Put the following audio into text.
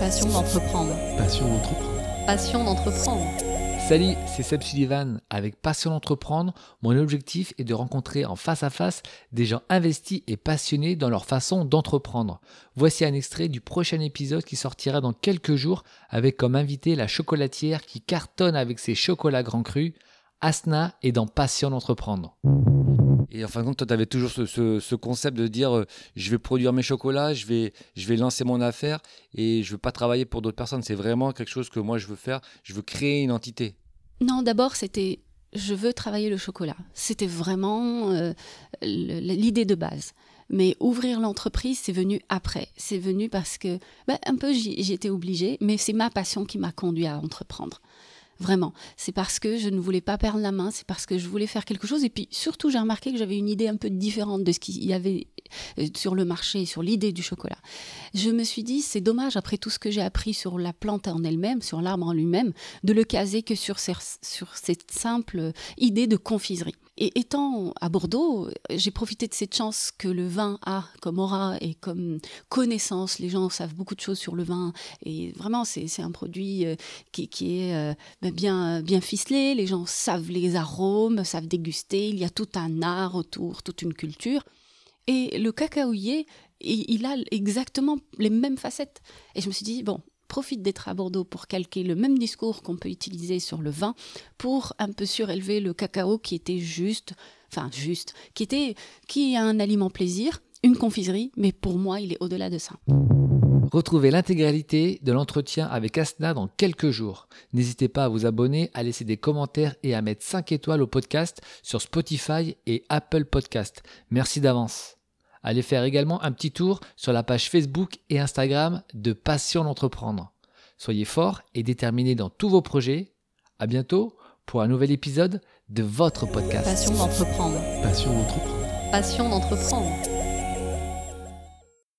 Passion d'entreprendre. Passion d'entreprendre. Passion d'entreprendre. Salut, c'est Seb Sullivan. Avec Passion d'entreprendre, mon objectif est de rencontrer en face à face des gens investis et passionnés dans leur façon d'entreprendre. Voici un extrait du prochain épisode qui sortira dans quelques jours avec comme invité la chocolatière qui cartonne avec ses chocolats grands crus. Asna est dans Passion d'entreprendre. Et en fin de compte, toi, tu avais toujours ce, ce- ce concept de dire euh, je vais produire mes chocolats, je vais, je vais lancer mon affaire et je veux pas travailler pour d'autres personnes. C'est vraiment quelque chose que moi je veux faire. Je veux créer une entité. Non, d'abord, c'était je veux travailler le chocolat. C'était vraiment euh, l'idée de base. Mais ouvrir l'entreprise, c'est venu après. C'est venu parce que, ben, un peu, j'y étais obligée, mais c'est ma passion qui m'a conduit à entreprendre. Vraiment. C'est parce que je ne voulais pas perdre la main, c'est parce que je voulais faire quelque chose. Et puis, surtout, j'ai remarqué que j'avais une idée un peu différente de ce qu'il y avait euh, sur le marché, sur l'idée du chocolat. Je me suis dit, c'est dommage, après tout ce que j'ai appris sur la plante en elle-même, sur l'arbre en lui-même, de le caser que sur, sur cette simple idée de confiserie. Et étant à Bordeaux, j'ai profité de cette chance que le vin a comme aura et comme connaissance. Les gens savent beaucoup de choses sur le vin et vraiment, c'est un produit euh, qui, qui est euh, ben, bien, bien ficelé. Les gens savent les arômes, savent déguster. Il y a tout un art autour, toute une culture. Et le cacaoyer, il a exactement les mêmes facettes. Et je me suis dit, bon, profite d'être à Bordeaux pour calquer le même discours qu'on peut utiliser sur le vin pour un peu surélever le cacao qui était juste, enfin juste, qui était, qui est un aliment plaisir, une confiserie, mais pour moi, il est au-delà de ça. Retrouvez l'intégralité de l'entretien avec Asna dans quelques jours. N'hésitez pas à vous abonner, à laisser des commentaires et à mettre 5 étoiles au podcast sur Spotify et Apple Podcast. Merci d'avance. Allez faire également un petit tour sur la page Facebook et Instagram de Passion d'entreprendre. Soyez forts et déterminés dans tous vos projets. À bientôt pour un nouvel épisode de votre podcast. Passion d'entreprendre. Passion d'entreprendre. Passion d'entreprendre.